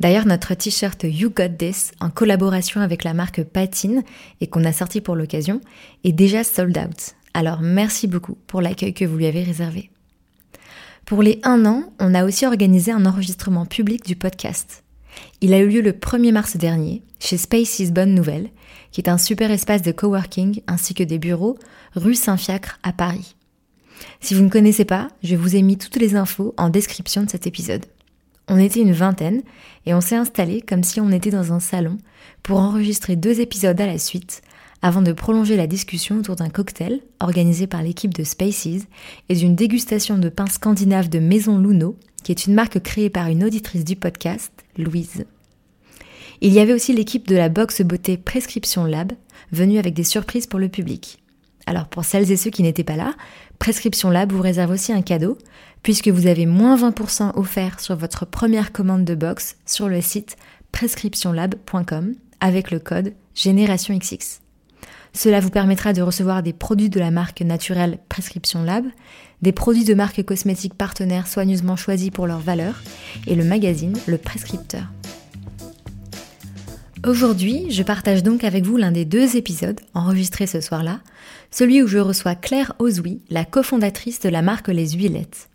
D'ailleurs, notre t-shirt You Got This, en collaboration avec la marque Patine et qu'on a sorti pour l'occasion, est déjà sold out. Alors merci beaucoup pour l'accueil que vous lui avez réservé. Pour les un an, on a aussi organisé un enregistrement public du podcast. Il a eu lieu le 1er mars dernier chez Spaces Bonne Nouvelle, qui est un super espace de coworking ainsi que des bureaux rue Saint-Fiacre à Paris. Si vous ne connaissez pas, je vous ai mis toutes les infos en description de cet épisode. On était une vingtaine et on s'est installé comme si on était dans un salon pour enregistrer deux épisodes à la suite avant de prolonger la discussion autour d'un cocktail organisé par l'équipe de Spaces et d'une dégustation de pain scandinave de Maison Luno, qui est une marque créée par une auditrice du podcast, Louise. Il y avait aussi l'équipe de la box beauté Prescription Lab, venue avec des surprises pour le public. Alors pour celles et ceux qui n'étaient pas là, Prescription Lab vous réserve aussi un cadeau, puisque vous avez moins 20% offert sur votre première commande de box sur le site prescriptionlab.com avec le code GénérationXX. Cela vous permettra de recevoir des produits de la marque naturelle Prescription Lab, des produits de marque cosmétique partenaires soigneusement choisis pour leur valeur, et le magazine Le Prescripteur. Aujourd'hui, je partage donc avec vous l'un des deux épisodes enregistrés ce soir-là, celui où je reçois Claire Ozoui, la cofondatrice de la marque Les Huilettes.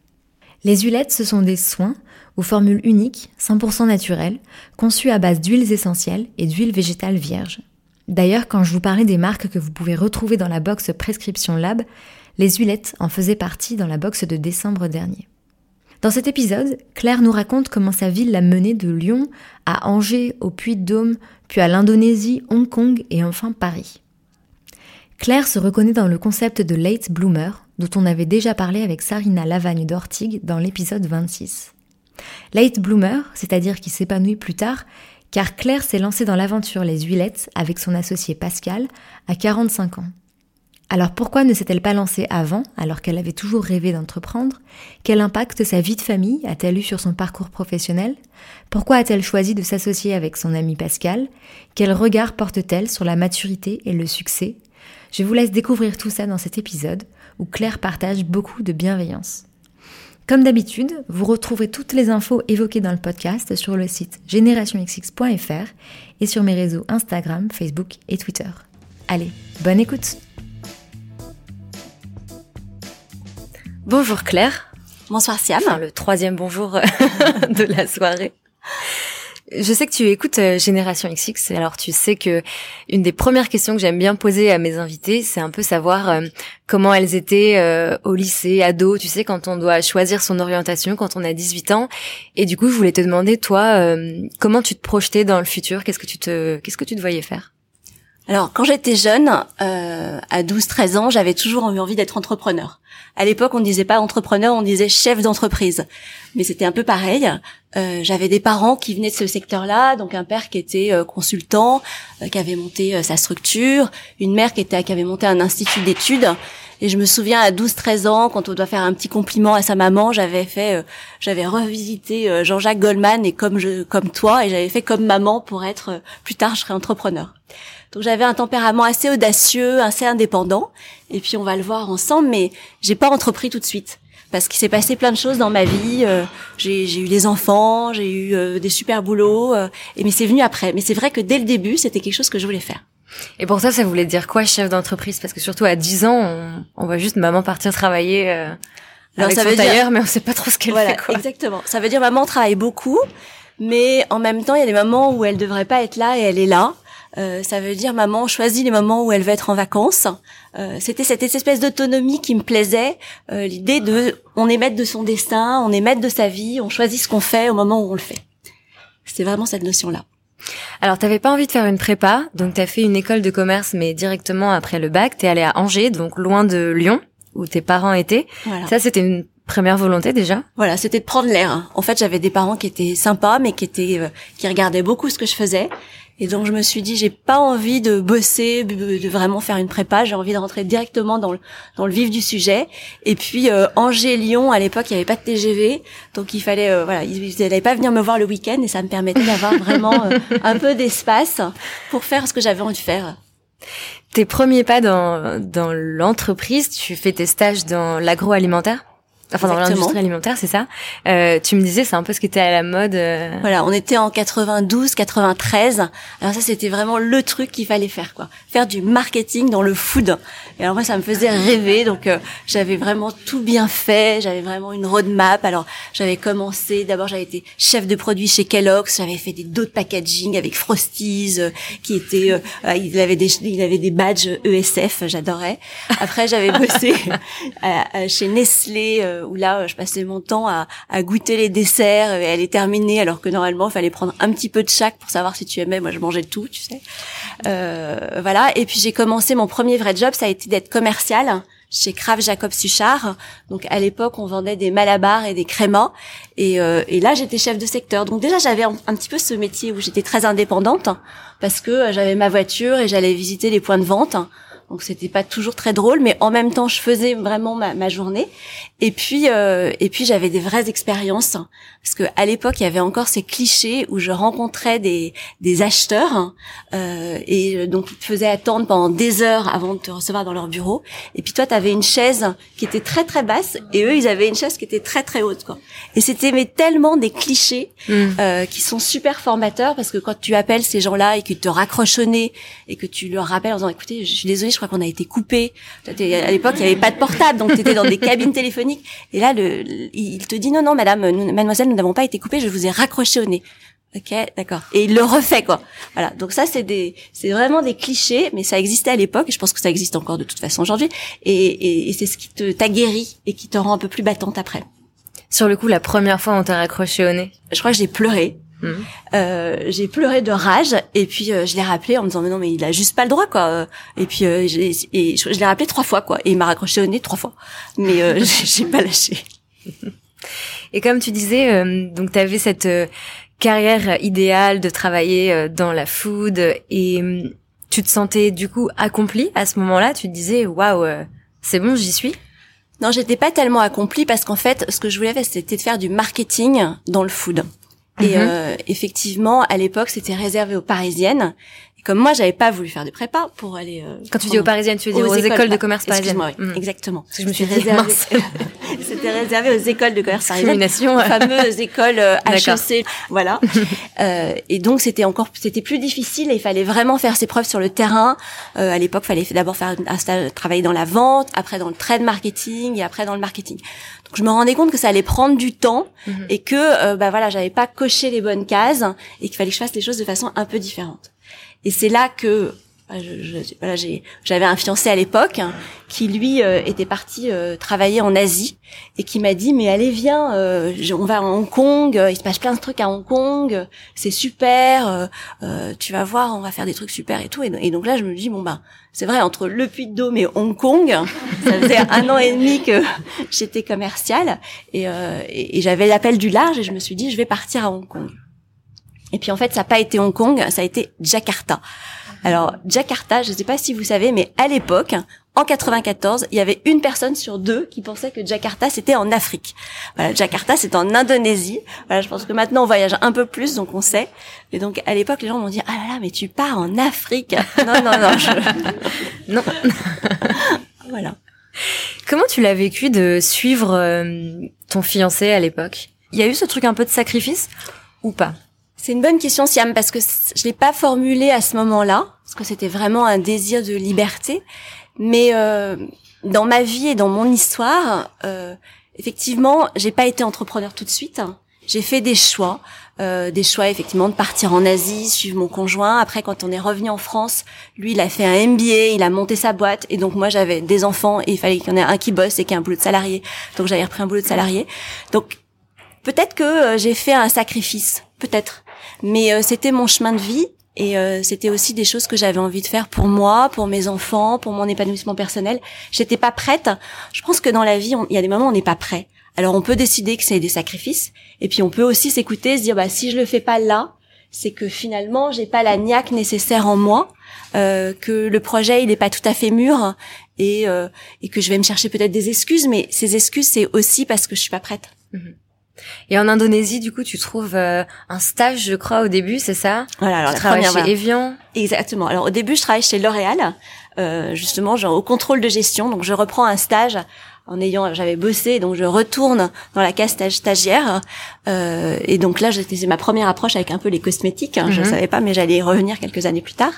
Les huilettes, ce sont des soins aux formules uniques, 100% naturelles, conçus à base d'huiles essentielles et d'huiles végétales vierges. D'ailleurs, quand je vous parlais des marques que vous pouvez retrouver dans la box Prescription Lab, les huilettes en faisaient partie dans la box de décembre dernier. Dans cet épisode, Claire nous raconte comment sa ville l'a menée de Lyon à Angers, au Puy-de-Dôme, puis à l'Indonésie, Hong Kong et enfin Paris. Claire se reconnaît dans le concept de late bloomer, dont on avait déjà parlé avec Sarina Lavagne d'Ortigue dans l'épisode 26. Late bloomer, c'est-à-dire qui s'épanouit plus tard, car Claire s'est lancée dans l'aventure Les Huilettes avec son associé Pascal à 45 ans. Alors pourquoi ne s'est-elle pas lancée avant, alors qu'elle avait toujours rêvé d'entreprendre? Quel impact sa vie de famille a-t-elle eu sur son parcours professionnel? Pourquoi a-t-elle choisi de s'associer avec son ami Pascal? Quel regard porte-t-elle sur la maturité et le succès? Je vous laisse découvrir tout ça dans cet épisode, où Claire partage beaucoup de bienveillance. Comme d'habitude, vous retrouverez toutes les infos évoquées dans le podcast sur le site générationxx.fr et sur mes réseaux Instagram, Facebook et Twitter. Allez, bonne écoute Bonjour Claire. Bonsoir Siam. Enfin, le troisième bonjour de la soirée. Je sais que tu écoutes euh, Génération XX, alors tu sais que une des premières questions que j'aime bien poser à mes invités, c'est un peu savoir euh, comment elles étaient euh, au lycée, ado, tu sais, quand on doit choisir son orientation, quand on a 18 ans. Et du coup, je voulais te demander, toi, comment tu te projetais dans le futur? Qu'est-ce que tu te, qu'est-ce que tu te voyais faire? Alors, quand j'étais jeune, euh, à 12-13 ans, j'avais toujours eu envie d'être entrepreneur. À l'époque, on ne disait pas entrepreneur, on disait chef d'entreprise. Mais c'était un peu pareil. Euh, j'avais des parents qui venaient de ce secteur-là, donc un père qui était euh, consultant, qui avait monté sa structure, une mère qui était qui avait monté un institut d'études. Et je me souviens à 12-13 ans, quand on doit faire un petit compliment à sa maman, j'avais fait, j'avais revisité Jean-Jacques Goldman et comme je, comme toi, et j'avais fait comme maman pour être plus tard je serais entrepreneur. Donc j'avais un tempérament assez audacieux, assez indépendant. Et puis on va le voir ensemble, mais j'ai pas entrepris tout de suite parce qu'il s'est passé plein de choses dans ma vie. Euh, j'ai eu des enfants, j'ai eu euh, des super boulots, euh, et mais c'est venu après. Mais c'est vrai que dès le début, c'était quelque chose que je voulais faire. Et pour ça, ça voulait dire quoi, chef d'entreprise? Parce que surtout à 10 ans, on, on voit juste maman partir travailler euh, Alors, ça veut dire... mais on sait pas trop ce qu'elle fait. Quoi. Exactement. Ça veut dire maman travaille beaucoup, mais en même temps, il y a des moments où elle devrait pas être là et elle est là. Euh, ça veut dire maman choisit les moments où elle veut être en vacances. Euh, C'était cette espèce d'autonomie qui me plaisait, euh, l'idée de on est maître de son destin, on est maître de sa vie, on choisit ce qu'on fait au moment où on le fait. C'était vraiment cette notion-là. Alors, t'avais pas envie de faire une prépa, donc t'as fait une école de commerce, mais directement après le bac, t'es allée à Angers, donc loin de Lyon, où tes parents étaient. Ça, c'était une Première volonté déjà? Voilà, c'était de prendre l'air. En fait, j'avais des parents qui étaient sympas, mais qui étaient euh, qui regardaient beaucoup ce que je faisais. Et donc je me suis dit, j'ai pas envie de bosser, de vraiment faire une prépa. J'ai envie de rentrer directement dans le dans le vif du sujet. Et puis euh, Angers, Lyon, à l'époque, il y avait pas de TGV, donc il fallait euh, voilà, ils n'allaient pas venir me voir le week-end, et ça me permettait d'avoir vraiment un peu d'espace pour faire ce que j'avais envie de faire. Tes premiers pas dans dans l'entreprise, tu fais tes stages dans l'agroalimentaire? Enfin dans l'industrie alimentaire, c'est ça. Euh, tu me disais, c'est un peu ce qui était à la mode. Euh. Voilà, on était en 92, 93. Alors ça, c'était vraiment le truc qu'il fallait faire, quoi. Faire du marketing dans le food. Et alors moi, ça me faisait rêver. Donc euh, j'avais vraiment tout bien fait. J'avais vraiment une roadmap. Alors j'avais commencé. D'abord, j'avais été chef de produit chez Kellogg's. J'avais fait des d'autres packaging avec Frosties, euh, qui étaient. il avait des il avait des badges ESF. J'adorais. Après, j'avais bossé chez Nestlé euh, où là, je passais mon temps à, à, goûter les desserts et elle est terminée, alors que normalement, il fallait prendre un petit peu de chaque pour savoir si tu aimais. Moi, je mangeais tout, tu sais. Euh, voilà. Et puis j'ai commencé mon premier vrai job, ça a été d'être commercial chez Kraft Jacob Suchard. Donc à l'époque, on vendait des malabars et des crémas. Et, euh, et là, j'étais chef de secteur. Donc déjà, j'avais un, un, petit peu ce métier où j'étais très indépendante parce que j'avais ma voiture et j'allais visiter les points de vente. Donc c'était pas toujours très drôle, mais en même temps, je faisais vraiment ma, ma journée. Et puis, euh, et puis j'avais des vraies expériences parce que à l'époque, il y avait encore ces clichés où je rencontrais des, des acheteurs euh, et donc ils te faisaient attendre pendant des heures avant de te recevoir dans leur bureau. Et puis toi, tu avais une chaise qui était très très basse et eux, ils avaient une chaise qui était très très haute. Quoi. Et c'était mais tellement des clichés mm. euh, qui sont super formateurs parce que quand tu appelles ces gens-là et qu'ils te raccrochent au nez et que tu leur rappelles en disant écoutez, je suis désolée, je crois qu'on a été coupé. À l'époque, il y avait pas de portable, donc tu étais dans des cabines téléphoniques. Et là, le, il te dit non, non, madame, mademoiselle, nous n'avons pas été coupés, je vous ai raccroché au nez. Ok, d'accord. Et il le refait quoi. Voilà. Donc ça c'est des, c'est vraiment des clichés, mais ça existait à l'époque et je pense que ça existe encore de toute façon aujourd'hui. Et, et, c'est ce qui te t'a guéri et qui te rend un peu plus battante après. Sur le coup, la première fois on t'a raccroché au nez. Je crois que j'ai pleuré. Mmh. Euh, j'ai pleuré de rage et puis euh, je l'ai rappelé en me disant mais non mais il a juste pas le droit quoi. Et puis euh, et je, l'ai rappelé trois fois quoi. Et il m'a raccroché au nez trois fois. Mais euh, j'ai pas lâché. Et comme tu disais euh, donc tu avais cette carrière idéale de travailler dans la food et tu te sentais du coup accomplie à ce moment-là. Tu te disais waouh c'est bon j'y suis. Non j'étais pas tellement accomplie parce qu'en fait ce que je voulais faire c'était de faire du marketing dans le food et mhm. euh, effectivement, à l'époque, c'était réservé aux Parisiennes. Et comme moi, j'avais pas voulu faire de prépa pour aller. Euh, Quand tu dis aux Parisiennes, tu veux dire aux, écoles, de commerce parisiennes. Oui, mm. exactement. je me suis réservé. c'était réservé aux écoles de commerce parisiennes, aux fameuses écoles euh, HEC. Voilà. euh, et donc c'était encore, c'était plus difficile et il fallait vraiment faire ses preuves sur le terrain. Euh, à l'époque, il fallait d'abord faire un stage, travailler dans la vente, après dans le trade marketing et après dans le marketing je me rendais compte que ça allait prendre du temps mhm. et que euh, bah voilà, j'avais pas coché les bonnes cases et qu'il fallait que je fasse les choses de façon un peu différente. Et c'est là que bah, voilà, j'avais un fiancé à l'époque qui lui euh, était parti euh, travailler en Asie et qui m'a dit mais allez viens, euh, on va à Hong Kong, il se passe plein de trucs à Hong Kong, c'est super, tu vas voir, on va faire des trucs super et tout. Et, donc là je me dis bon ben c'est vrai entre le Puy de Dôme et Hong Kong, ça faisait un an et demi que j'étais commerciale et, et, et j'avais l'appel du large et je me suis dit je vais partir à Hong Kong. Et puis en fait ça n'a pas été Hong Kong, ça a été Jakarta. Alors, Jakarta, je ne sais pas si vous savez, mais à l'époque, en 94, il y avait une personne sur deux qui pensait que Jakarta c'était en Afrique. Voilà, Jakarta c'est en Indonésie. Voilà, je pense que maintenant on voyage un peu plus, donc on sait. Et donc à l'époque, les gens m'ont dit ah là là, mais tu pars en Afrique Non non non, je... non. voilà. Comment tu l'as vécu de suivre euh, ton fiancé à l'époque? Il y a eu ce truc un peu de sacrifice ou pas? C'est une bonne question, Siam, parce que je l'ai pas formulé à ce moment-là, parce que c'était vraiment un désir de liberté. Mais euh, dans ma vie et dans mon histoire, euh, effectivement, j'ai pas été entrepreneur tout de suite. J'ai fait des choix, euh, des choix effectivement de partir en Asie, suivre mon conjoint. Après, quand on est revenu en France, lui, il a fait un MBA, il a monté sa boîte, et donc moi, j'avais des enfants et il fallait qu'il y en ait un qui bosse et qui ait un boulot de salarié. Donc j'avais repris un boulot de salarié. Donc peut-être que euh, j'ai fait un sacrifice, peut-être. Mais euh, c'était mon chemin de vie et euh, c'était aussi des choses que j'avais envie de faire pour moi, pour mes enfants, pour mon épanouissement personnel. J'étais pas prête. Je pense que dans la vie, il y a des moments où on n'est pas prêt Alors on peut décider que c'est des sacrifices, et puis on peut aussi s'écouter, se dire bah si je le fais pas là, c'est que finalement j'ai pas la niaque nécessaire en moi, euh, que le projet il n'est pas tout à fait mûr et euh, et que je vais me chercher peut-être des excuses, mais ces excuses c'est aussi parce que je suis pas prête. Mhm. Et en Indonésie, du coup, tu trouves euh, un stage, je crois, au début, c'est ça? Voilà, alors tu travailles chez Evian? Exactement. Alors au début, je travaille chez L'Oréal, euh, justement, genre au contrôle de gestion. Donc je reprends un stage en ayant j'avais bossé donc je retourne dans la case stagiaire euh, et donc là c'était ma première approche avec un peu les cosmétiques hein, je ne mhm. savais pas mais j'allais y revenir quelques années plus tard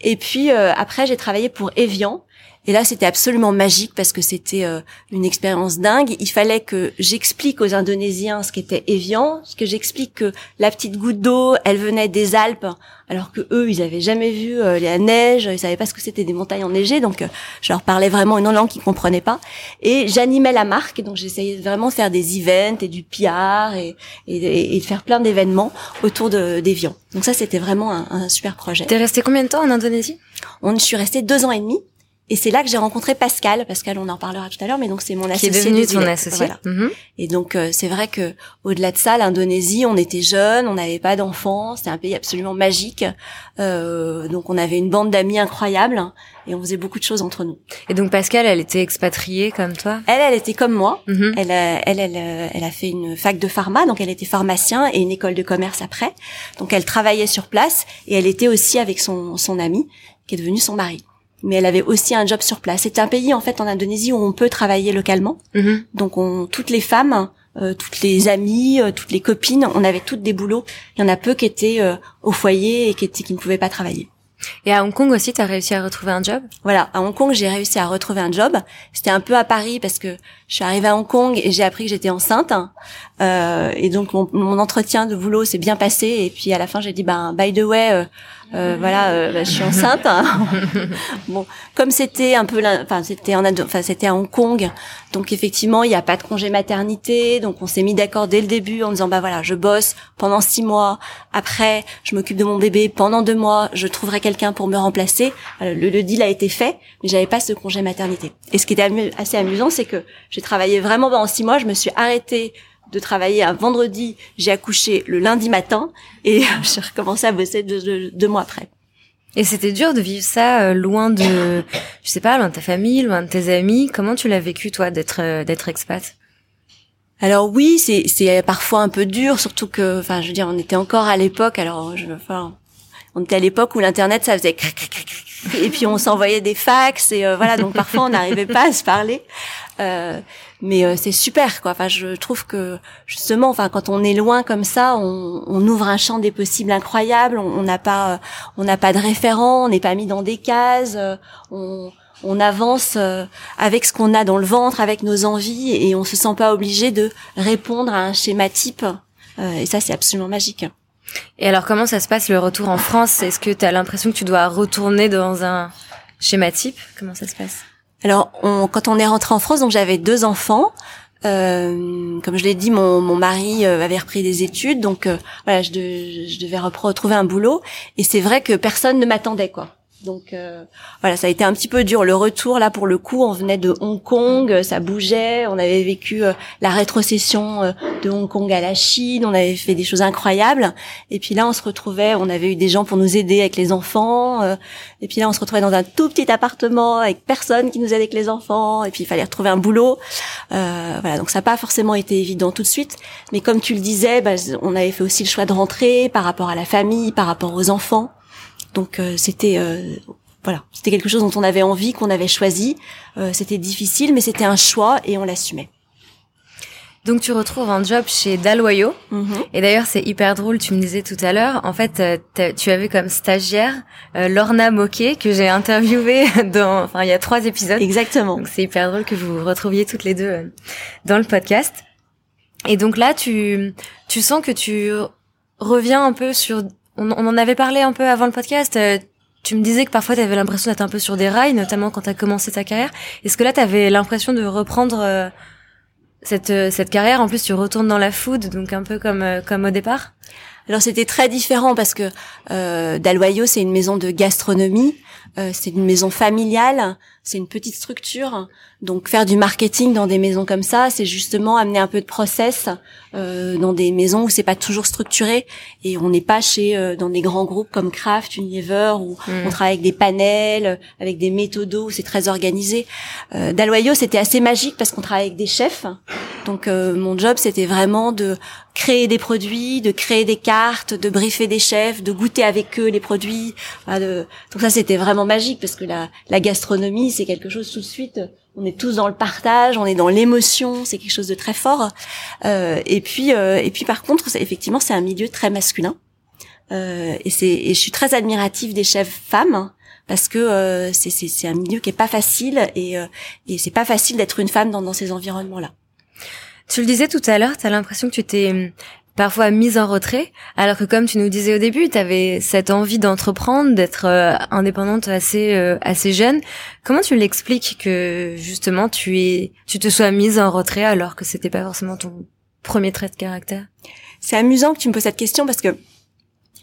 et puis euh, après j'ai travaillé pour Evian et là, c'était absolument magique parce que c'était euh, une expérience dingue. Il fallait que j'explique aux Indonésiens ce qu'était Evian, ce que j'explique que la petite goutte d'eau, elle venait des Alpes, alors que eux, ils avaient jamais vu euh, la neige, ils savaient pas ce que c'était des montagnes enneigées. Donc, euh, je leur parlais vraiment une langue qu'ils comprenaient pas. Et j'animais la marque, donc j'essayais vraiment de faire des events et du PR et, et, de faire plein d'événements autour d'Evian. Donc ça, c'était vraiment un, un super projet. T'es resté combien de temps en Indonésie? On je suis restée deux ans et demi. Et c'est là que j'ai rencontré Pascal. Pascal, on en parlera tout à l'heure, mais donc c'est mon associé. Qui est devenu ton associé. Mhm. Et donc euh, c'est vrai que au-delà de ça, l'Indonésie, on était jeunes, on n'avait pas d'enfants, c'était un pays absolument magique. Euh, donc on avait une bande d'amis incroyable et on faisait beaucoup de choses entre nous. Et donc Pascal, elle était expatriée comme toi? Elle, elle était comme moi. Mhm. Elle, elle, elle, elle a fait une fac de pharma, donc elle était pharmacien et une école de commerce après. Donc elle travaillait sur place et elle était aussi avec son son ami qui est devenu son mari mais elle avait aussi un job sur place. C'est un pays en fait en Indonésie où on peut travailler localement. Mhm. Donc on, toutes les femmes, euh, toutes les amies, euh, toutes les copines, on avait toutes des boulots. Il y en a peu qui étaient euh, au foyer et qui, étaient, qui ne pouvaient pas travailler. Et à Hong Kong aussi, tu as réussi à retrouver un job? Voilà, à Hong Kong, j'ai réussi à retrouver un job. C'était un peu à Paris parce que je suis arrivée à Hong Kong et j'ai appris que j'étais enceinte. Euh, et donc mon, mon, entretien de boulot s'est bien passé. Et puis à la fin, j'ai dit, ben, by the way, euh, voilà, euh, bah, je suis enceinte. bon, comme c'était un peu, enfin c'était en, enfin c'était à Hong Kong, donc effectivement il n'y a pas de congé maternité, donc on s'est mis d'accord dès le début en disant bah voilà, je bosse pendant six mois, après je m'occupe de mon bébé pendant deux mois, je trouverai quelqu'un pour me remplacer. Euh, le, le, deal a été fait, mais j'avais pas ce congé maternité. Et ce qui était assez amusant, c'est que j'ai travaillé vraiment pendant six mois, je me suis arrêtée de travailler un vendredi, j'ai accouché le lundi matin et j'ai recommencé à bosser deux, mois après. Et c'était dur de vivre ça euh, loin de, je sais pas, loin de ta famille, loin de tes amis. Comment tu l'as vécu toi d'être euh, d'être expat? Alors oui, c'est c'est parfois un peu dur, surtout que, enfin, je veux dire, on était encore à l'époque. Alors, je, enfin, on était à l'époque où l'internet ça faisait et puis on s'envoyait des fax et euh, voilà, donc parfois on n'arrivait pas à se parler. Euh, mais euh, c'est super quoi. Enfin, je trouve que justement, enfin, quand on est loin comme ça, on, on ouvre un champ des possibles incroyables. On n'a pas, on n'a pas de référent, on n'est pas mis dans des cases. on, on avance avec ce qu'on a dans le ventre, avec nos envies, et on se sent pas obligé de répondre à un schéma type. et ça, c'est absolument magique. Et alors, comment ça se passe le retour en France? Est-ce que tu as l'impression que tu dois retourner dans un schéma type? Comment ça se passe? Alors, quand on est rentré en France, donc j'avais deux enfants. Euh, comme je l'ai dit, mon, mon mari euh, avait repris des études, donc euh, voilà, je, je devais retrouver un boulot. Et c'est vrai que personne ne m'attendait, quoi. Donc euh, voilà, ça a été un petit peu dur. Le retour là, pour le coup, on venait de Hong Kong, euh, ça bougeait. On avait vécu euh, la rétrocession de Hong Kong à la Chine. On avait fait des choses incroyables. Et puis là, on se retrouvait. On avait eu des gens pour nous aider avec les enfants. et puis là, on se retrouvait dans un tout petit appartement avec personne qui nous aidait avec les enfants. Et puis il fallait retrouver un boulot. voilà, donc ça n'a pas forcément été évident tout de suite. Mais comme tu le disais, bah, on avait fait aussi le choix de rentrer par rapport à la famille, par rapport aux enfants. Donc euh, c'était euh, voilà, c'était quelque chose dont on avait envie, qu'on avait choisi. Euh, c'était difficile, mais c'était un choix et on l'assumait. Donc tu retrouves un job chez Daloyo. Mhm. Et d'ailleurs c'est hyper drôle, tu me disais tout à l'heure, en fait tu avais comme stagiaire Lorna Moquet que j'ai interviewée dans, enfin il y a trois épisodes. Exactement. Donc c'est hyper drôle que vous vous retrouviez toutes les deux dans le podcast. Et donc là tu, tu sens que tu reviens un peu sur on, en avait parlé un peu avant le podcast. Euh, tu me disais que parfois tu avais l'impression d'être un peu sur des rails, notamment quand tu as commencé ta carrière. Est-ce que là tu avais l'impression de reprendre euh, cette, euh, cette carrière? En plus, tu retournes dans la food, donc un peu comme, comme au départ Alors c'était très différent parce que euh, c'est une maison de gastronomie, euh, c'est une maison familiale, c'est une petite structure. Donc faire du marketing dans des maisons comme ça, c'est justement amener un peu de process euh, dans des maisons où c'est pas toujours structuré et on n'est pas chez euh, dans des grands groupes comme Kraft, Unilever où mm. on travaille avec des panels, avec des méthodos, où c'est très organisé. Euh, Dalloyo c'était assez magique parce qu'on travaille avec des chefs. Donc euh, mon job c'était vraiment de créer des produits, de créer des cartes, de briefer des chefs, de goûter avec eux les produits. de... Donc ça c'était vraiment magique parce que la, la gastronomie c'est quelque chose tout de suite. On est tous dans le partage, on est dans l'émotion, c'est quelque chose de très fort. Euh, et puis, euh, et puis par contre, effectivement, c'est un milieu très masculin. Euh, et c'est, et je suis très admirative des chefs femmes parce que euh, c'est, c'est, c'est un milieu qui est pas facile et, euh, et c'est pas facile d'être une femme dans, dans ces environnements-là. Tu le disais tout à l'heure, tu as l'impression que tu t'es parfois mise en retrait, alors que comme tu nous disais au début, tu avais cette envie d'entreprendre, d'être euh, indépendante assez euh, assez jeune. Comment tu l'expliques que justement tu es tu te sois mise en retrait alors que c'était pas forcément ton premier trait de caractère? C'est amusant que tu me poses cette question parce que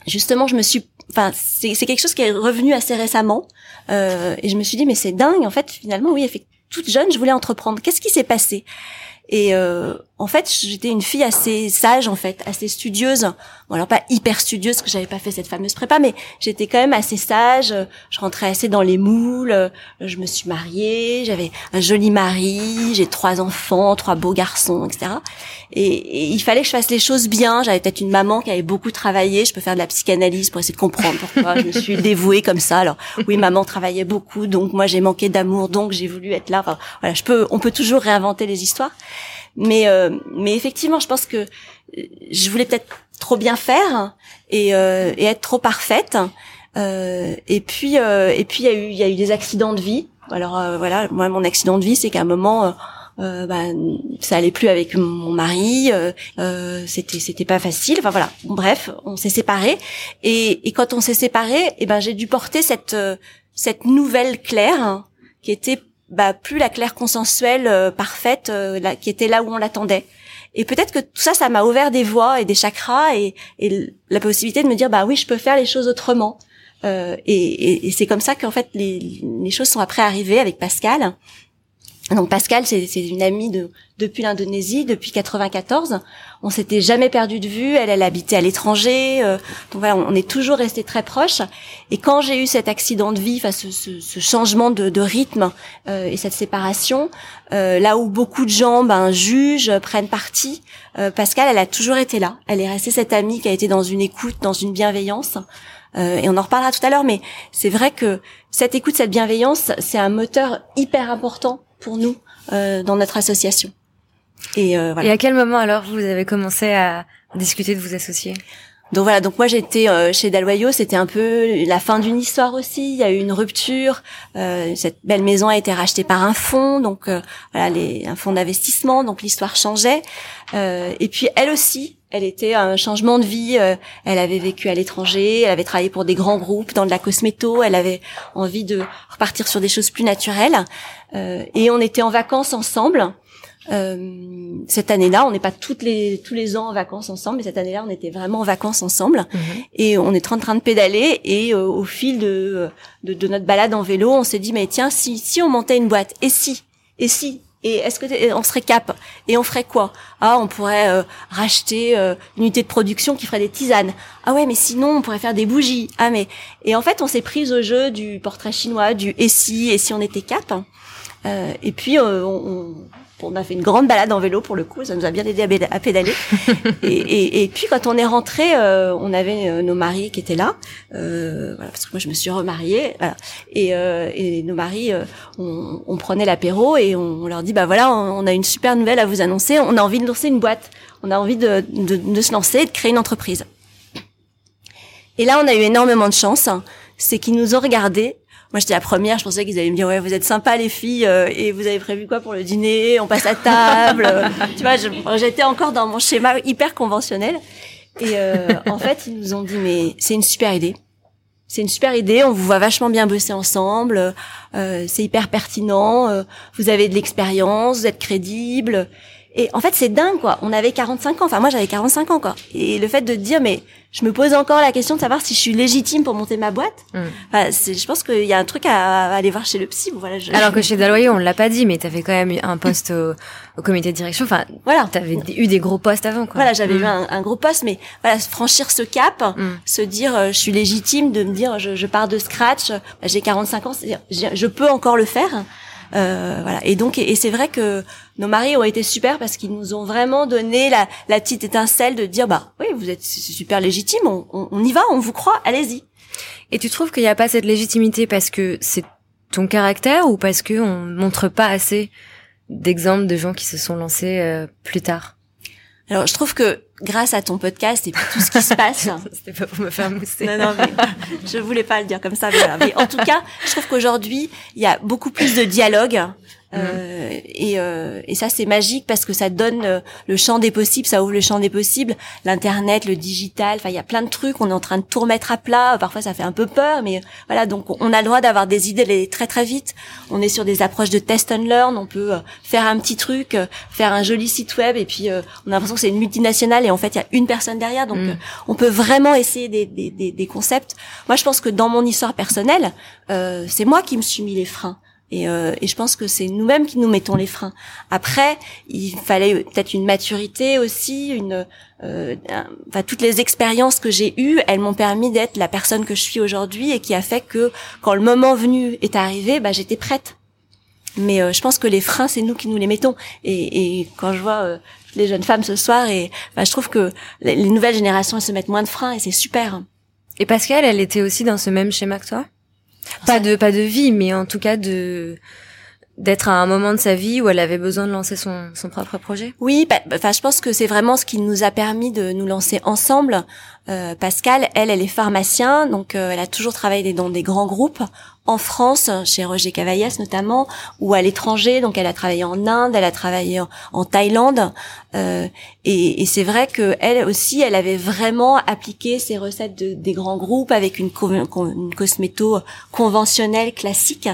justement je me suis enfin c'est c'est quelque chose qui est revenu assez récemment euh, et je me suis dit mais c'est dingue en fait finalement oui effectivement toute jeune je voulais entreprendre. Qu'est-ce qui s'est passé? Et euh, en fait, j'étais une fille assez sage, en fait, assez studieuse. Bon, alors pas hyper studieuse, parce que j'avais pas fait cette fameuse prépa, mais j'étais quand même assez sage. Je rentrais assez dans les moules. Je me suis mariée, j'avais un joli mari, j'ai trois enfants, trois beaux garçons, etc. Et, il fallait que je fasse les choses bien. J'avais peut-être une maman qui avait beaucoup travaillé. Je peux faire de la psychanalyse pour essayer de comprendre pourquoi je me suis dévouée comme ça. Alors oui, maman travaillait beaucoup, donc moi j'ai manqué d'amour, donc j'ai voulu être là. Enfin, voilà, je peux, on peut toujours réinventer les histoires. Mais euh, mais effectivement, je pense que euh, je voulais peut-être trop bien faire et, euh, et être trop parfaite. Euh, et puis et puis il y a eu il y a eu des accidents de vie. Alors voilà, moi mon accident de vie, c'est qu'à un moment euh, bah, ça allait plus avec mon mari, euh, c'était c'était pas facile. Enfin voilà, bref, on s'est séparés et, et quand on s'est séparés, et eh ben j'ai dû porter cette cette nouvelle Claire qui était bah, plus la claire consensuelle euh, parfaite euh, qui était là où on l'attendait. Et peut-être que tout ça, ça m'a ouvert des voies et des chakras et, et, la possibilité de me dire, bah oui, je peux faire les choses autrement. Euh, et, et c'est comme ça qu'en fait les, les choses sont après arrivées avec Pascal. Donc Pascal, c'est une amie de depuis l'Indonésie, depuis 94. On s'était jamais perdu de vue. Elle, elle habitait à l'étranger. Euh, donc voilà, on est toujours resté très proches. Et quand j'ai eu cet accident de vie, enfin ce, ce, ce changement de, de rythme euh, et cette séparation, euh, là où beaucoup de gens ben, jugent, prennent parti, euh, Pascal, elle a toujours été là. Elle est restée cette amie qui a été dans une écoute, dans une bienveillance. Euh, et on en reparlera tout à l'heure, mais c'est vrai que cette écoute, cette bienveillance, c'est un moteur hyper important pour nous euh, dans notre association. Et, euh. Et à quel moment alors vous avez commencé à discuter de vous associer? Donc voilà, donc moi j'étais euh, chez Dalwayo, c'était un peu la fin d'une histoire aussi. Il y a eu une rupture. Euh, cette belle maison a été rachetée par un fonds, donc euh, voilà, les, un fonds d'investissement. Donc l'histoire changeait. Euh, et puis elle aussi, elle était un changement de vie. elle avait vécu à l'étranger, elle avait travaillé pour des grands groupes dans de la cosméto. Elle avait envie de repartir sur des choses plus naturelles. et on était en vacances ensemble. Euh, cette année-là, on n'est pas toutes les tous les ans en vacances ensemble, mais cette année-là, on était vraiment en vacances ensemble mhm. et on est en train de pédaler et euh, au fil de, de, de notre balade en vélo, on s'est dit mais tiens si si on montait une boîte et si et si et est-ce que on serait cap et on ferait quoi? Ah, on pourrait euh, racheter une unité de production qui ferait des tisanes. Ah ouais, mais sinon on pourrait faire des bougies. Ah mais et en fait on s'est pris au jeu du portrait chinois, du et si et si on était cap. Euh, et puis on, on, on a fait une grande balade en vélo pour le coup, ça nous a bien aidé à, pédaler. et, puis quand on est rentré, euh, on avait euh, nos maris qui étaient là, euh, voilà, parce que moi je me suis remariée, et, nos maris, on, prenait l'apéro et on, leur dit bah voilà, on, a une super nouvelle à vous annoncer, on a envie de lancer une boîte, on a envie de, de se lancer, de créer une entreprise. Et là, on a eu énormément de chance, c'est qu'ils nous ont regardés moi, j'étais la première, je pensais qu'ils allaient me dire, ouais, vous êtes sympas les filles, euh, et vous avez prévu quoi pour le dîner? On passe à table. tu vois, j'étais encore dans mon schéma hyper conventionnel. Et euh, en fait, ils nous ont dit, mais c'est une super idée. C'est une super idée, on vous voit vachement bien bosser ensemble, euh, c'est hyper pertinent, vous avez de l'expérience, vous êtes crédible. Et en fait, c'est dingue, quoi. On avait 45 ans. Enfin, moi, j'avais 45 ans, quoi. Et le fait de dire, mais je me pose encore la question de savoir si je suis légitime pour monter ma boîte. Mm. Enfin, je pense qu'il y a un truc à, aller voir chez le psy. Voilà, Alors que chez Daloyer, on l'a pas dit, mais tu avais quand même un poste au, comité de direction. Enfin, voilà. Tu avais eu des gros postes avant, quoi. Voilà, j'avais mm. eu un, gros poste, mais voilà, franchir ce cap, mm. se dire, euh, je suis légitime, de me dire, je, je pars de scratch, bah, j'ai 45 ans, c'est-à-dire, je peux encore le faire. Euh, voilà. Et donc, et, c'est vrai que nos maris ont été super parce qu'ils nous ont vraiment donné la, la petite étincelle de dire, bah oui, vous êtes super légitime, on, on, y va, on vous croit, allez-y. Et tu trouves qu'il n'y a pas cette légitimité parce que c'est ton caractère ou parce que on montre pas assez d'exemples de gens qui se sont lancés euh, plus tard? Alors, je trouve que grâce à ton podcast et puis tout ce qui se passe. C'était pas pour me faire mousser. Non, non, mais je voulais pas le dire comme ça. Mais, en tout cas, je trouve qu'aujourd'hui, il y a beaucoup plus de dialogue euh, et, euh, et, ça c'est magique parce que ça donne euh, le champ des possibles, ça ouvre le champ des possibles, l'internet, le digital, enfin il y a plein de trucs, on est en train de tout remettre à plat, parfois ça fait un peu peur, mais voilà donc on a le droit d'avoir des idées très très vite. On est sur des approches de test and learn, on peut faire un petit truc, faire un joli site web et puis on a l'impression que c'est une multinationale et en fait il y a une personne derrière, donc mm. on peut vraiment essayer des, des, des, des, concepts. Moi je pense que dans mon histoire personnelle, c'est moi qui me suis mis les freins. Et, euh, et, je pense que c'est nous-mêmes qui nous mettons les freins. Après, il fallait peut-être une maturité aussi, une, euh, enfin, toutes les expériences que j'ai eues, elles m'ont permis d'être la personne que je suis aujourd'hui et qui a fait que quand le moment venu est arrivé, bah, j'étais prête. Mais euh, je pense que les freins, c'est nous qui nous les mettons. Et, et quand je vois euh, les jeunes femmes ce soir, et bah, je trouve que les, nouvelles générations elles se mettent moins de freins et c'est super. Et Pascal, elle était aussi dans ce même schéma que toi? Pas de pas de vie, mais en tout cas de d'être à un moment de sa vie où elle avait besoin de lancer son, son propre projet Oui, bah, bah, enfin je pense que c'est vraiment ce qui nous a permis de nous lancer ensemble. Euh, Pascal, elle, elle est pharmacien, donc euh, elle a toujours travaillé dans des grands groupes en France, chez Roger Cavaillès notamment, ou à l'étranger. Donc elle a travaillé en Inde, elle a travaillé en, Thaïlande, euh, et, et c'est vrai que elle aussi, elle avait vraiment appliqué ces recettes de, des grands groupes avec une, une cosméto conventionnelle classique.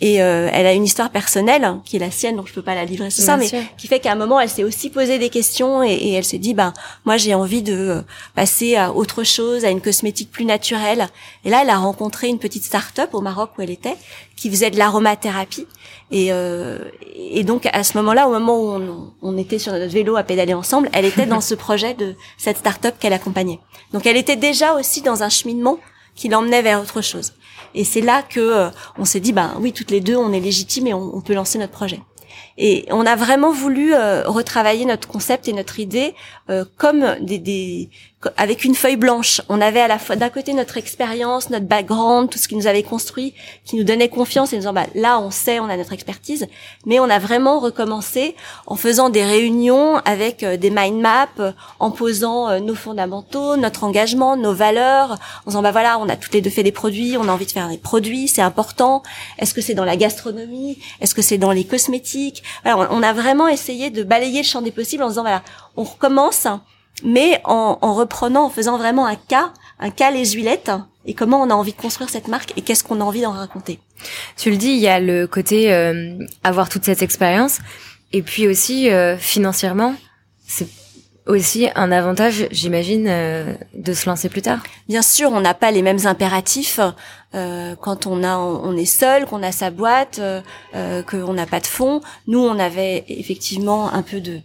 Et euh, elle a une histoire personnelle hein, qui est la sienne, donc je peux pas la livrer ce soir, mais qui fait qu'à un moment, elle s'est aussi posé des questions et, et elle s'est dit, ben moi j'ai envie de euh, passer à autre chose, à une cosmétique plus naturelle. Et là, elle a rencontré une petite start-up au Maroc où elle était, qui faisait de l'aromathérapie. Et, euh, et donc à ce moment-là, au moment où on, on, était sur notre vélo à pédaler ensemble, elle était dans ce projet de cette start-up qu'elle accompagnait. Donc elle était déjà aussi dans un cheminement qui l'emmenait vers autre chose. Et c'est là que euh, on s'est dit, ben oui, toutes les deux, on est légitimes et on, on peut lancer notre projet. Et on a vraiment voulu euh, retravailler notre concept et notre idée euh, comme des, des, avec une feuille blanche. On avait à la fois d'un côté notre expérience, notre background, tout ce qui nous avait construit, qui nous donnait confiance et nous disant bah là on sait, on a notre expertise, mais on a vraiment recommencé en faisant des réunions avec euh, des mind maps, en posant nos fondamentaux, notre engagement, nos valeurs, en disant bah voilà on a toutes les deux fait des produits, on a envie de faire des produits, c'est important. Est-ce que c'est dans la gastronomie? Est-ce que c'est dans les cosmétiques? Alors, on a vraiment essayé de balayer le champ des possibles en disant voilà, on recommence, mais en, reprenant, en faisant vraiment un cas, un cas les huilettes, et comment on a envie de construire cette marque et qu'est-ce qu'on a envie d'en raconter. Tu le dis, il y a le côté euh, avoir toute cette expérience, et puis aussi euh, financièrement, c'est aussi un avantage, j'imagine, euh, de se lancer plus tard. Bien sûr, on n'a pas les mêmes impératifs euh, quand on a, on est seul, qu'on a sa boîte, euh, euh qu'on n'a pas de fonds. Nous, on avait effectivement un peu de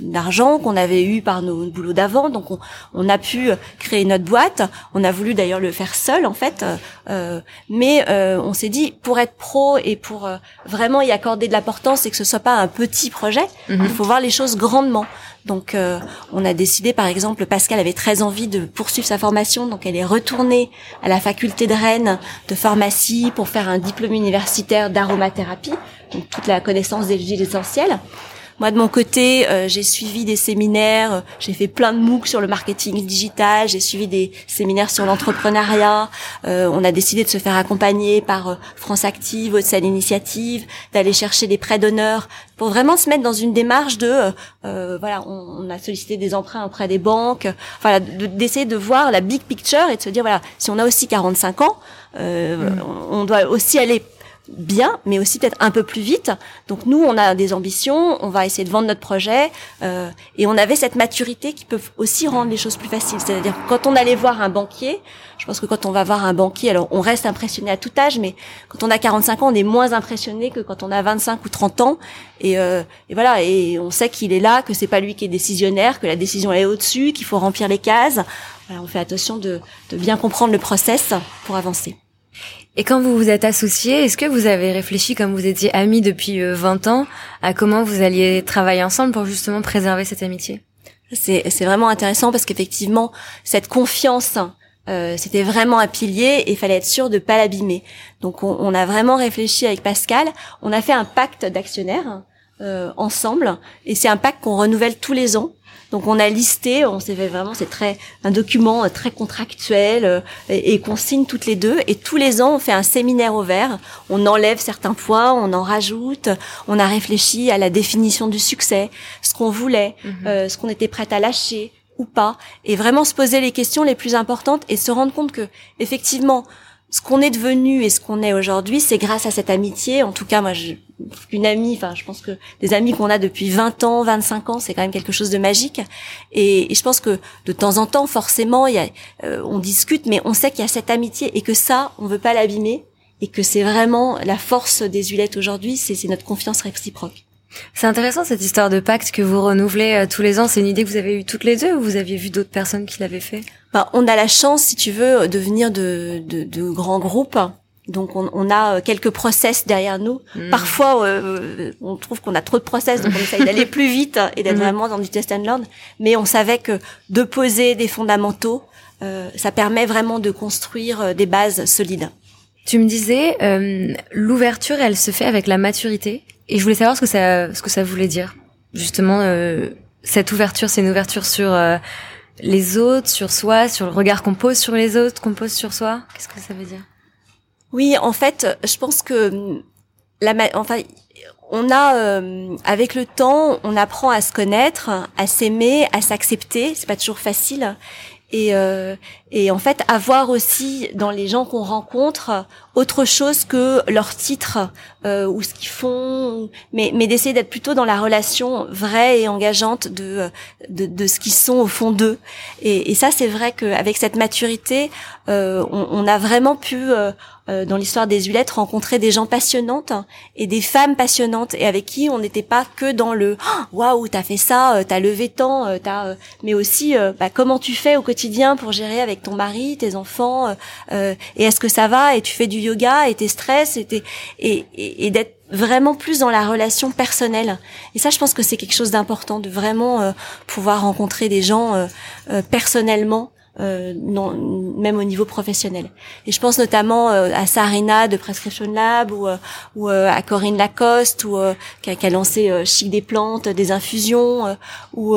d'argent qu'on avait eu par nos boulots d'avant, donc on, on, a pu créer notre boîte. On a voulu d'ailleurs le faire seul en fait, euh, mais on s'est dit pour être pro et pour vraiment y accorder de l'importance et que ce soit pas un petit projet, mhm. il faut voir les choses grandement. Donc, euh, on a décidé, par exemple, Pascal avait très envie de poursuivre sa formation, donc elle est retournée à la faculté de Rennes de pharmacie pour faire un diplôme universitaire d'aromathérapie, donc toute la connaissance des huiles essentielles. Moi, de mon côté, euh, j'ai suivi des séminaires, euh, j'ai fait plein de MOOC sur le marketing digital, j'ai suivi des séminaires sur l'entrepreneuriat. Euh, on a décidé de se faire accompagner par France Active, Haute Initiative, d'aller chercher des prêts d'honneur pour vraiment se mettre dans une démarche de, voilà, on, a sollicité des emprunts auprès des banques, voilà, d'essayer de, voir la big picture et de se dire, voilà, si on a aussi 45 ans, mm. on doit aussi aller bien, mais aussi peut-être un peu plus vite. Donc nous, on a des ambitions, on va essayer de vendre notre projet, euh, et on avait cette maturité qui peut aussi rendre les choses plus faciles. C'est-à-dire quand on allait voir un banquier, je pense que quand on va voir un banquier, alors on reste impressionné à tout âge, mais quand on a 45 ans, on est moins impressionné que quand on a 25 ou 30 ans. Et, euh, et voilà, et on sait qu'il est là, que c'est pas lui qui est décisionnaire, que la décision est au-dessus, qu'il faut remplir les cases. On fait attention de, de bien comprendre le process pour avancer. Et quand vous vous êtes associés, est-ce que vous avez réfléchi, comme vous étiez amis depuis 20 euh, ans, à comment vous alliez travailler ensemble pour justement préserver cette amitié? C'est vraiment intéressant parce qu'effectivement, cette confiance, euh, c'était vraiment un pilier et il fallait être sûr de pas l'abîmer. Donc on, on, a vraiment réfléchi avec Pascal. On a fait un pacte d'actionnaires euh, ensemble et c'est un pacte qu'on renouvelle tous les ans. Donc on a listé, on s'est fait vraiment, c'est très un document très contractuel euh, et, qu'on signe toutes les deux. Et tous les ans, on fait un séminaire ouvert. On enlève certains points, on en rajoute. On a réfléchi à la définition du succès, ce qu'on voulait, mhm. euh, ce qu'on était prête à lâcher ou pas, et vraiment se poser les questions les plus importantes et se rendre compte que effectivement ce qu'on est devenu et ce qu'on est aujourd'hui, c'est grâce à cette amitié. En tout cas, moi, je, une amie, enfin, je pense que des amis qu'on a depuis 20 ans, 25 ans, c'est quand même quelque chose de magique. Et, je pense que de temps en temps, forcément, y a, euh, on discute, mais on sait qu'il y a cette amitié et que ça, on veut pas l'abîmer et que c'est vraiment la force des Hulettes aujourd'hui, c'est notre confiance réciproque. C'est intéressant cette histoire de pacte que vous renouvelez euh, tous les ans. C'est une idée que vous avez eue toutes les deux ou vous aviez vu d'autres personnes qui l'avaient fait? Bah, On a la chance, si tu veux, de venir de, de, de grands groupes. Donc on, on, a euh, quelques process derrière nous. Hmm. Parfois, euh, on trouve qu'on a trop de process, donc on essaye d'aller plus vite et d'être hmm. vraiment dans du test and learn. Mais on savait que de poser des fondamentaux, euh, ça permet vraiment de construire des bases solides. Tu me disais, euh, l'ouverture, elle se fait avec la maturité. Et je voulais savoir ce que ça, ce que ça voulait dire. Justement, euh, cette ouverture, c'est une ouverture sur euh, les autres, sur soi, sur le regard qu'on pose sur les autres, qu'on pose sur soi. Qu'est-ce que ça veut dire? Oui, en fait, je pense que la, enfin, on a, euh, avec le temps, on apprend à se connaître, à s'aimer, à s'accepter. C'est pas toujours facile. Et, euh, et en fait avoir aussi dans les gens qu'on rencontre autre chose que leur titre euh, ou ce qu'ils font, mais, mais d'essayer d'être plutôt dans la relation vraie et engageante de, de, de ce qu'ils sont au fond d'eux. Et, et ça, c'est vrai qu'avec cette maturité, euh, on, on, a vraiment pu, euh, euh, dans l'histoire des Hulettes, rencontrer des gens passionnantes et des femmes passionnantes et avec qui on n'était pas que dans le « waouh, t'as fait ça, t'as levé tant, t'as... » mais aussi bah, comment tu fais au quotidien pour gérer avec ton mari, tes enfants, euh, euh, et est-ce que ça va Et tu fais du yoga et tes stress et, et, et, d'être vraiment plus dans la relation personnelle. Et ça, je pense que c'est quelque chose d'important de vraiment euh, pouvoir rencontrer des gens personnellement. non, même au niveau professionnel. Et je pense notamment à Sarina de Prescription Lab ou, ou à Corinne Lacoste ou qui a, qui, a, lancé Chic des plantes, des infusions ou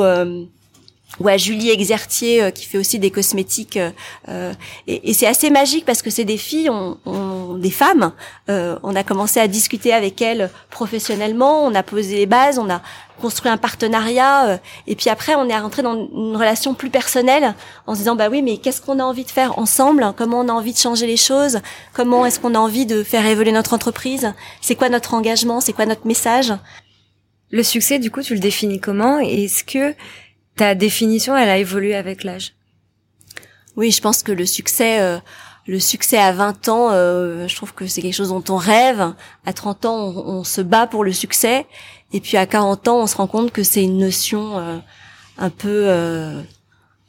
ou à Julie Exertier euh, qui fait aussi des cosmétiques euh, euh, et, et c'est assez magique parce que c'est des filles on, on des femmes on a commencé à discuter avec elles professionnellement on a posé les bases on a construit un partenariat et puis après on est rentré dans une relation plus personnelle en se disant bah oui mais qu'est-ce qu'on a envie de faire ensemble? Comment on a envie de changer les choses? Comment est-ce qu'on a envie de faire évoluer notre entreprise? C'est quoi notre engagement? C'est quoi notre message? Le succès du coup tu le définis comment? Est-ce que ta définition, elle a évolué avec l'âge? Oui, je pense que le succès, euh, le succès à 20 ans, euh, je trouve que c'est quelque chose dont on rêve. À 30 ans, on, se bat pour le succès, et puis à 40 ans, on se rend compte que c'est une notion euh, un peu,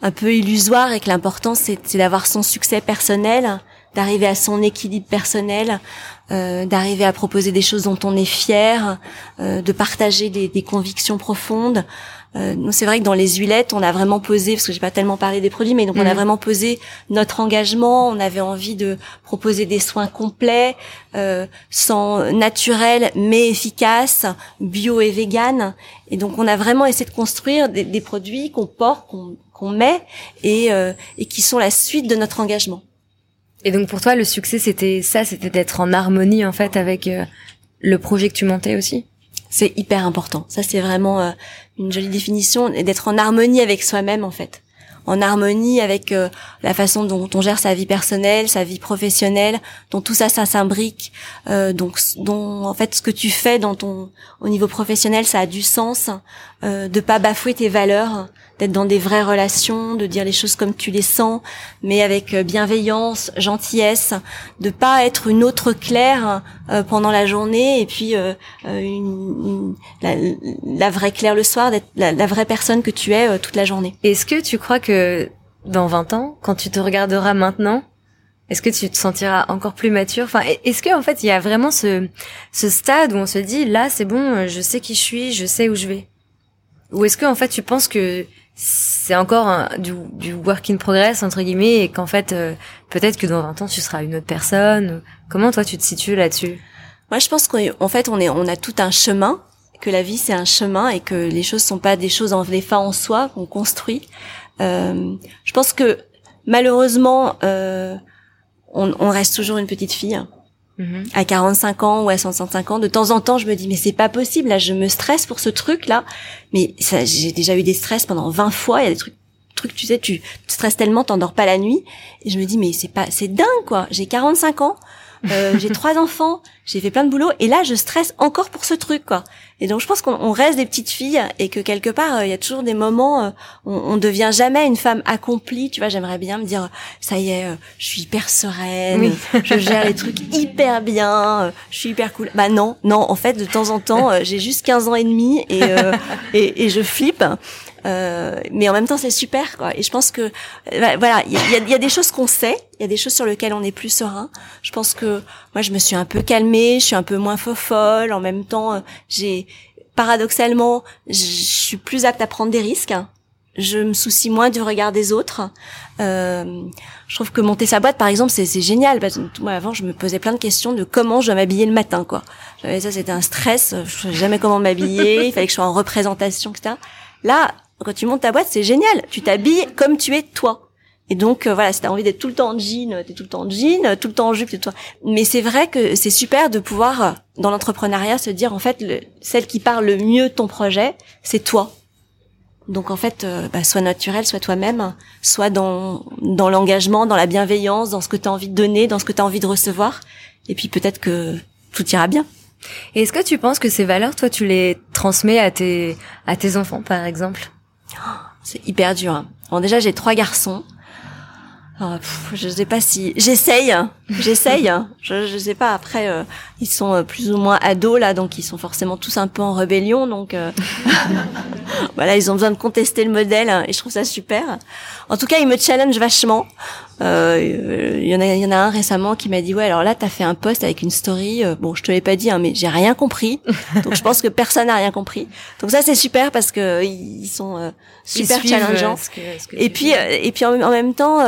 un peu illusoire, et que l'important c'est d'avoir son succès personnel, d'arriver à son équilibre personnel, d'arriver à proposer des choses dont on est fier, de partager des, des convictions profondes. Euh, nous, c'est vrai que dans les huilettes, on a vraiment posé, parce que j'ai pas tellement parlé des produits, mais donc on a mm. vraiment posé notre engagement. On avait envie de proposer des soins complets, euh, sans naturels mais efficaces, bio et vegan. Et donc on a vraiment essayé de construire des, des produits qu'on porte, qu'on met et, euh, et qui sont la suite de notre engagement. Et donc pour toi, le succès, c'était ça, c'était d'être en harmonie en fait avec euh, le projet que tu montais aussi? C'est hyper important. Ça, c'est vraiment euh, une jolie définition, d'être en harmonie avec soi-même, en fait. en harmonie avec la façon dont on gère sa vie personnelle, sa vie professionnelle, dont tout ça, ça s'imbrique, donc dont en fait ce que tu fais dans ton au niveau professionnel, ça a du sens, de pas bafouer tes valeurs, d'être dans des vraies relations, de dire les choses comme tu les sens, mais avec euh, bienveillance, gentillesse, de pas être une autre Claire euh, pendant la journée et puis euh, une, la, vraie Claire le soir, d'être la, vraie personne que tu es toute la journée. Est-ce que tu crois que dans 20 ans, quand tu te regarderas maintenant, est-ce que tu te sentiras encore plus mature? Enfin, est-ce que en fait il y a vraiment ce ce stade où on se dit là c'est bon, je sais qui je suis, je sais où je vais? Ou est-ce que en fait tu penses que c'est encore du, work in progress entre guillemets et qu'en fait euh, peut-être que dans 20 ans tu seras une autre personne. Comment toi tu te situes là-dessus? Moi je pense qu'en fait on est on a tout un chemin que la vie c'est un chemin et que les choses sont pas des choses en les fins en soi qu'on construit. Euh, je pense que malheureusement euh, on, on, reste toujours une petite fille. Mhm. à 45 ans ou à 65 ans, de temps en temps, je me dis mais c'est pas possible, là je me stresse pour ce truc là. Mais ça, j'ai déjà eu des stress pendant 20 fois, il y a des trucs trucs tu sais, tu stresses tellement, t'endors pas la nuit et je me dis mais c'est pas c'est dingue quoi. J'ai 45 ans, euh, j'ai trois enfants, j'ai fait plein de boulot et là je stresse encore pour ce truc quoi. Et donc je pense qu'on reste des petites filles et que quelque part euh, il y a toujours des moments euh, on, on devient jamais une femme accomplie. Tu vois, j'aimerais bien me dire ça y est, je suis hyper sereine, je gère les trucs hyper bien, je suis hyper cool. Bah non, non, en fait de temps en temps j'ai juste 15 ans et demi et et, et je flippe. Euh, mais en même temps, c'est super, quoi. Et je pense que, euh, voilà, il y a, y a, des choses qu'on sait, il y a des choses sur lesquelles on est plus serein. Je pense que moi, je me suis un peu calmée, je suis un peu moins folle. En même temps, euh, j'ai, paradoxalement, je suis plus apte à prendre des risques. Je me soucie moins du regard des autres. Euh, je trouve que monter sa boîte, par exemple, c'est génial. Parce moi, avant, je me posais plein de questions de comment je dois m'habiller le matin, quoi. Ça, c'était un stress. Je savais jamais comment m'habiller. il fallait que je sois en représentation, etc. Là, quand tu montes ta boîte, c'est génial. Tu t'habilles comme tu es toi. Et donc euh, voilà, si t'as envie d'être tout le temps en jean, t'es tout le temps en jean, tout le temps en jupe, t'es toi. Mais c'est vrai que c'est super de pouvoir euh, dans l'entrepreneuriat se dire en fait le, celle qui parle le mieux ton projet, c'est toi. Donc en fait, euh, bah, sois naturel, sois toi-même, sois dans dans l'engagement, dans la bienveillance, dans ce que tu as envie de donner, dans ce que tu as envie de recevoir. Et puis peut-être que tout ira bien. Et est-ce que tu penses que ces valeurs, toi, tu les transmets à tes à tes enfants, par exemple? C'est hyper dur. Bon, déjà, j'ai trois garçons. Oh, je sais pas si j'essaye, hein. J'essaye. Hein. Je, je sais pas. Après, euh, ils sont euh, plus ou moins ados là, donc ils sont forcément tous un peu en rébellion. Donc euh, voilà, ils ont besoin de contester le modèle et je trouve ça super. En tout cas, ils me challenge vachement. Il y en a, il y en a un récemment qui m'a dit ouais, alors là, t'as fait un post avec une story. bon, je te l'ai pas dit, mais j'ai rien compris. Donc je pense que personne n'a rien compris. Donc ça, c'est super parce que ils sont super challengeants. et puis, et puis en même temps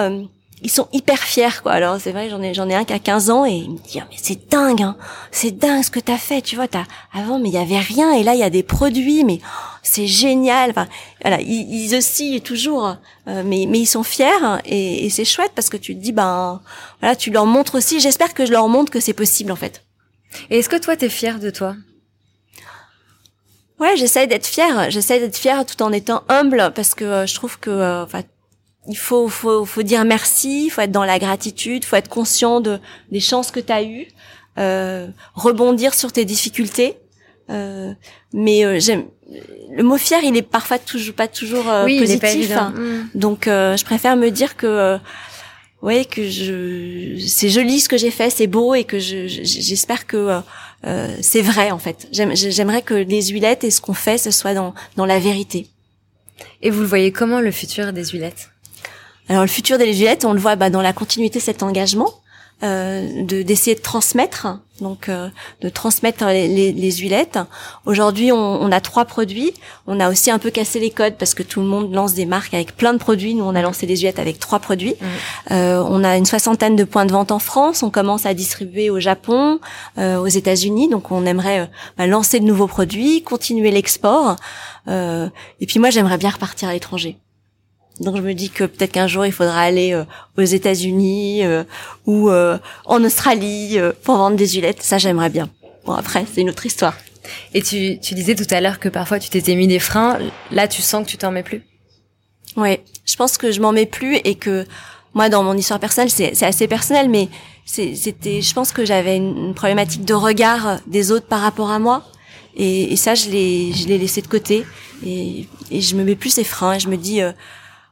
ils sont hyper fiers quoi. Alors c'est vrai, j'en ai j'en ai un qui a 15 ans et il me dit ah, mais c'est dingue hein. C'est dingue ce que t'as fait, tu vois, t'as avant mais il y avait rien et là il y a des produits mais oh, c'est génial. Enfin voilà, ils, ils oscillent toujours euh, mais mais ils sont fiers et, et c'est chouette parce que tu te dis ben voilà, tu leur montres aussi, j'espère que je leur montre que c'est possible en fait. Et est-ce que toi t'es fier de toi? Ouais, j'essaie d'être fière. J'essaie d'être fière tout en étant humble parce que euh, je trouve que, euh, enfin, il faut, faut, faut dire merci, il faut être dans la gratitude, il faut être conscient de des chances que tu as eues, euh, rebondir sur tes difficultés. Euh, mais euh, j'aime le mot fier, il est parfois toujours pas toujours euh, positif. Hein. Mm. Donc euh, je préfère me dire que ouais que je c'est joli ce que j'ai fait, c'est beau et que je j'espère que c'est vrai en fait. J'aimerais que les huilettes et ce qu'on fait, ce soit dans dans la vérité. Et vous le voyez comment le futur des huilettes? Alors le futur des Violettes, on le voit bah, dans la continuité de cet engagement, euh, de d'essayer de transmettre, donc euh, de transmettre les, les, les huilettes. Aujourd'hui, on, on, a trois produits. On a aussi un peu cassé les codes parce que tout le monde lance des marques avec plein de produits. Nous, on a lancé les huilettes avec trois produits. Mmh. Euh, on a une soixantaine de points de vente en France. On commence à distribuer au Japon, euh, aux États-Unis. Donc, on aimerait euh, bah, lancer de nouveaux produits, continuer l'export. Euh, et puis moi, j'aimerais bien repartir à l'étranger. Donc je me dis que peut-être qu'un jour il faudra aller euh, aux États-Unis euh, ou euh, en Australie pour vendre des huilettes. Ça j'aimerais bien. Bon après c'est une autre histoire. Et tu, tu disais tout à l'heure que parfois tu t'étais mis des freins. Là tu sens que tu t'en mets plus? Ouais, je pense que je m'en mets plus et que moi, dans mon histoire personnelle, c'est assez personnel, mais c'était, je pense que j'avais une, problématique de regard des autres par rapport à moi. Et, et ça, je l'ai, je l'ai laissé de côté. Et, et je me mets plus ces freins. Et je me dis, euh,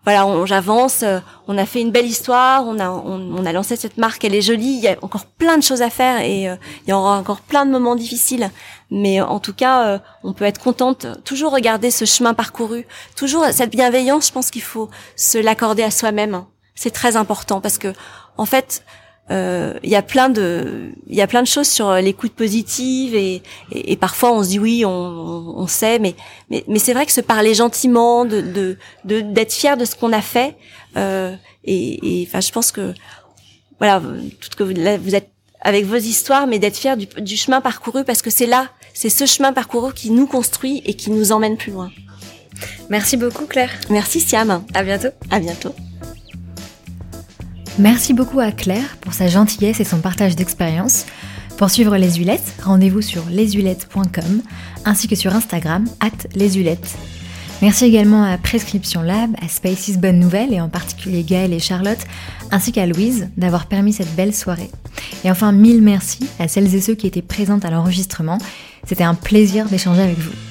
voilà, j'avance. Euh, on a fait une belle histoire. On a, on, a lancé cette marque. Elle est jolie. Il y a encore plein de choses à faire et euh, il y aura encore plein de moments difficiles. Mais en tout cas, on peut être contente. Toujours regarder ce chemin parcouru. Toujours cette bienveillance. Je pense qu'il faut se l'accorder à soi-même. C'est très important parce que, en fait, euh, il y a plein de il y a plein de choses sur l'écoute positive et, et, parfois on se dit oui on, on sait mais mais, mais c'est vrai que se parler gentiment de de d'être fier de ce qu'on a fait euh, et enfin je pense que voilà tout que vous, vous êtes avec vos histoires mais d'être fier du, du chemin parcouru parce que c'est là c'est ce chemin parcouru qui nous construit et qui nous emmène plus loin. Merci beaucoup Claire. Merci Siam. À bientôt. À bientôt. Merci beaucoup à Claire pour sa gentillesse et son partage d'expérience. Pour suivre les Hulettes, rendez-vous sur leshulettes.com ainsi que sur Instagram, at leshulettes. Merci également à Prescription Lab, à Spaces Bonne Nouvelle et en particulier Gaëlle et Charlotte, ainsi qu'à Louise d'avoir permis cette belle soirée. Et enfin, mille merci à celles et ceux qui étaient présentes à l'enregistrement. C'était un plaisir d'échanger avec vous.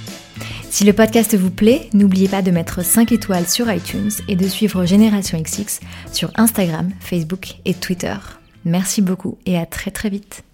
Si le podcast vous plaît, n'oubliez pas de mettre 5 étoiles sur iTunes et de suivre Génération XX sur Instagram, Facebook et Twitter. Merci beaucoup et à très très vite.